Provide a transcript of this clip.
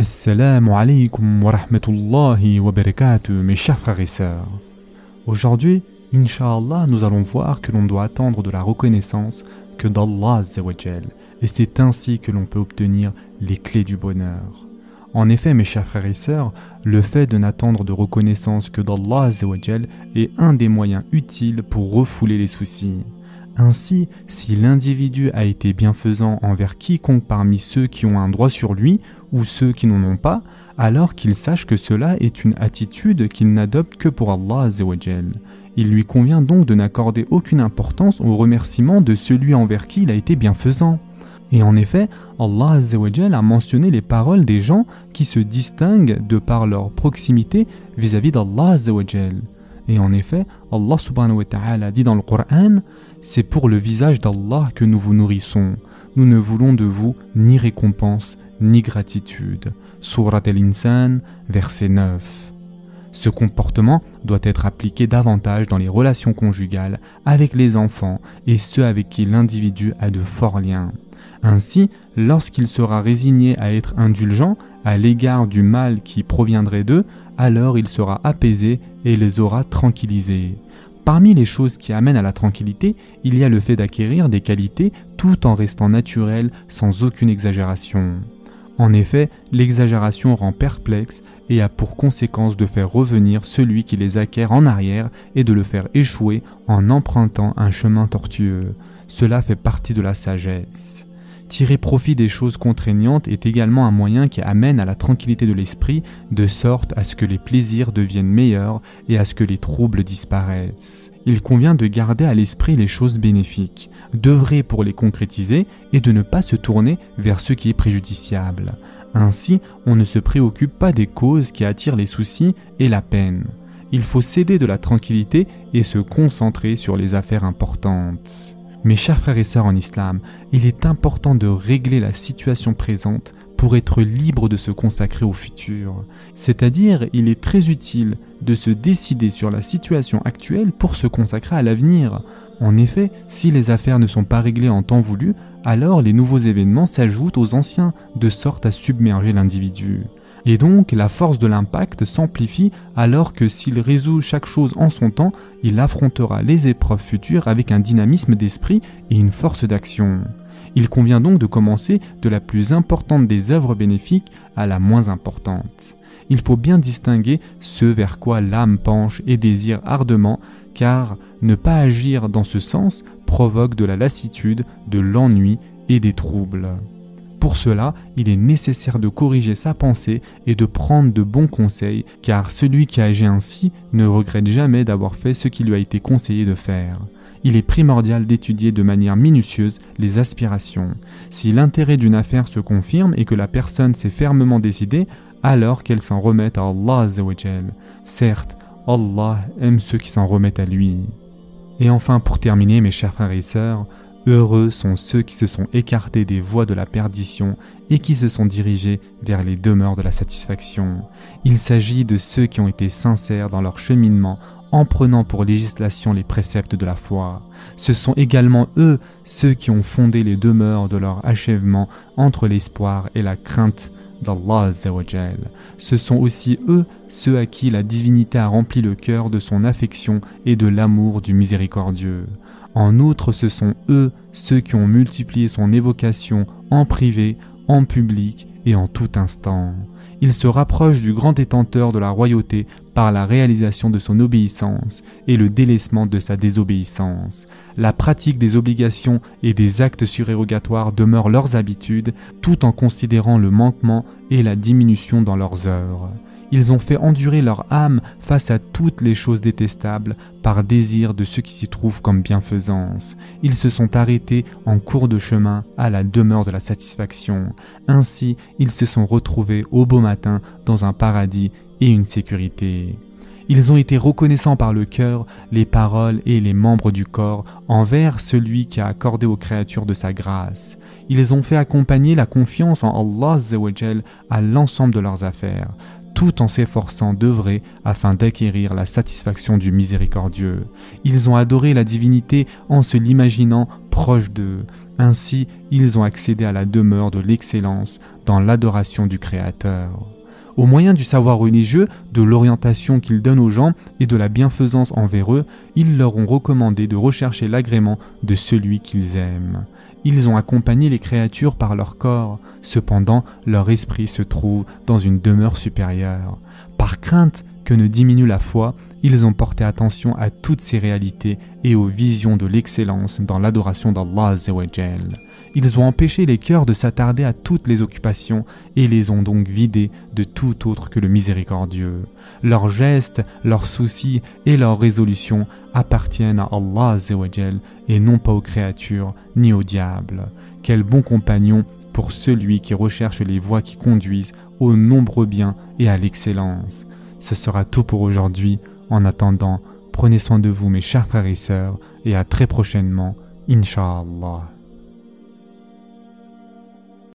Assalamu alaikum wa rahmatullahi wa barakatuh, mes chers frères et sœurs. Aujourd'hui, Inch'Allah, nous allons voir que l'on doit attendre de la reconnaissance que d'Allah et c'est ainsi que l'on peut obtenir les clés du bonheur. En effet, mes chers frères et sœurs, le fait de n'attendre de reconnaissance que d'Allah est un des moyens utiles pour refouler les soucis. Ainsi, si l'individu a été bienfaisant envers quiconque parmi ceux qui ont un droit sur lui ou ceux qui n'en ont pas, alors qu'il sache que cela est une attitude qu'il n'adopte que pour Allah. Il lui convient donc de n'accorder aucune importance au remerciement de celui envers qui il a été bienfaisant. Et en effet, Allah a mentionné les paroles des gens qui se distinguent de par leur proximité vis-à-vis d'Allah. Et en effet, Allah subhanahu wa ta'ala dit dans le Coran C'est pour le visage d'Allah que nous vous nourrissons. Nous ne voulons de vous ni récompense ni gratitude. Surat al-Insan, verset 9. Ce comportement doit être appliqué davantage dans les relations conjugales avec les enfants et ceux avec qui l'individu a de forts liens. Ainsi, lorsqu'il sera résigné à être indulgent à l'égard du mal qui proviendrait d'eux, alors il sera apaisé et les aura tranquillisés. Parmi les choses qui amènent à la tranquillité, il y a le fait d'acquérir des qualités tout en restant naturel sans aucune exagération. En effet, l'exagération rend perplexe et a pour conséquence de faire revenir celui qui les acquiert en arrière et de le faire échouer en empruntant un chemin tortueux. Cela fait partie de la sagesse. Tirer profit des choses contraignantes est également un moyen qui amène à la tranquillité de l'esprit, de sorte à ce que les plaisirs deviennent meilleurs et à ce que les troubles disparaissent. Il convient de garder à l'esprit les choses bénéfiques, d'œuvrer pour les concrétiser et de ne pas se tourner vers ce qui est préjudiciable. Ainsi, on ne se préoccupe pas des causes qui attirent les soucis et la peine. Il faut céder de la tranquillité et se concentrer sur les affaires importantes. Mes chers frères et sœurs en islam, il est important de régler la situation présente pour être libre de se consacrer au futur. C'est-à-dire, il est très utile de se décider sur la situation actuelle pour se consacrer à l'avenir. En effet, si les affaires ne sont pas réglées en temps voulu, alors les nouveaux événements s'ajoutent aux anciens, de sorte à submerger l'individu. Et donc la force de l'impact s'amplifie alors que s'il résout chaque chose en son temps, il affrontera les épreuves futures avec un dynamisme d'esprit et une force d'action. Il convient donc de commencer de la plus importante des œuvres bénéfiques à la moins importante. Il faut bien distinguer ce vers quoi l'âme penche et désire ardemment, car ne pas agir dans ce sens provoque de la lassitude, de l'ennui et des troubles. Pour cela, il est nécessaire de corriger sa pensée et de prendre de bons conseils, car celui qui agit ainsi ne regrette jamais d'avoir fait ce qui lui a été conseillé de faire. Il est primordial d'étudier de manière minutieuse les aspirations. Si l'intérêt d'une affaire se confirme et que la personne s'est fermement décidée, alors qu'elle s'en remette à Allah. Certes, Allah aime ceux qui s'en remettent à lui. Et enfin, pour terminer, mes chers frères et sœurs, Heureux sont ceux qui se sont écartés des voies de la perdition et qui se sont dirigés vers les demeures de la satisfaction. Il s'agit de ceux qui ont été sincères dans leur cheminement en prenant pour législation les préceptes de la foi. Ce sont également eux ceux qui ont fondé les demeures de leur achèvement entre l'espoir et la crainte d'Allah. Ce sont aussi eux ceux à qui la divinité a rempli le cœur de son affection et de l'amour du miséricordieux. En outre, ce sont eux ceux qui ont multiplié son évocation en privé, en public et en tout instant. Il se rapproche du grand détenteur de la royauté par la réalisation de son obéissance et le délaissement de sa désobéissance. La pratique des obligations et des actes surérogatoires demeurent leurs habitudes tout en considérant le manquement et la diminution dans leurs œuvres. Ils ont fait endurer leur âme face à toutes les choses détestables par désir de ce qui s'y trouve comme bienfaisance. Ils se sont arrêtés en cours de chemin à la demeure de la satisfaction. Ainsi, ils se sont retrouvés au matin dans un paradis et une sécurité. Ils ont été reconnaissants par le cœur, les paroles et les membres du corps envers celui qui a accordé aux créatures de sa grâce. Ils ont fait accompagner la confiance en Allah à l'ensemble de leurs affaires tout en s'efforçant d'œuvrer afin d'acquérir la satisfaction du miséricordieux. Ils ont adoré la divinité en se l'imaginant proches d'eux. Ainsi, ils ont accédé à la demeure de l'excellence dans l'adoration du Créateur. Au moyen du savoir religieux, de l'orientation qu'ils donnent aux gens et de la bienfaisance envers eux, ils leur ont recommandé de rechercher l'agrément de celui qu'ils aiment. Ils ont accompagné les créatures par leur corps, cependant leur esprit se trouve dans une demeure supérieure. Par crainte que ne diminue la foi, ils ont porté attention à toutes ces réalités et aux visions de l'excellence dans l'adoration d'Allah ils ont empêché les cœurs de s'attarder à toutes les occupations et les ont donc vidés de tout autre que le miséricordieux. Leurs gestes, leurs soucis et leurs résolutions appartiennent à Allah et non pas aux créatures ni au diable. Quel bon compagnon pour celui qui recherche les voies qui conduisent aux nombreux biens et à l'excellence. Ce sera tout pour aujourd'hui. En attendant, prenez soin de vous mes chers frères et sœurs et à très prochainement, Inch'Allah.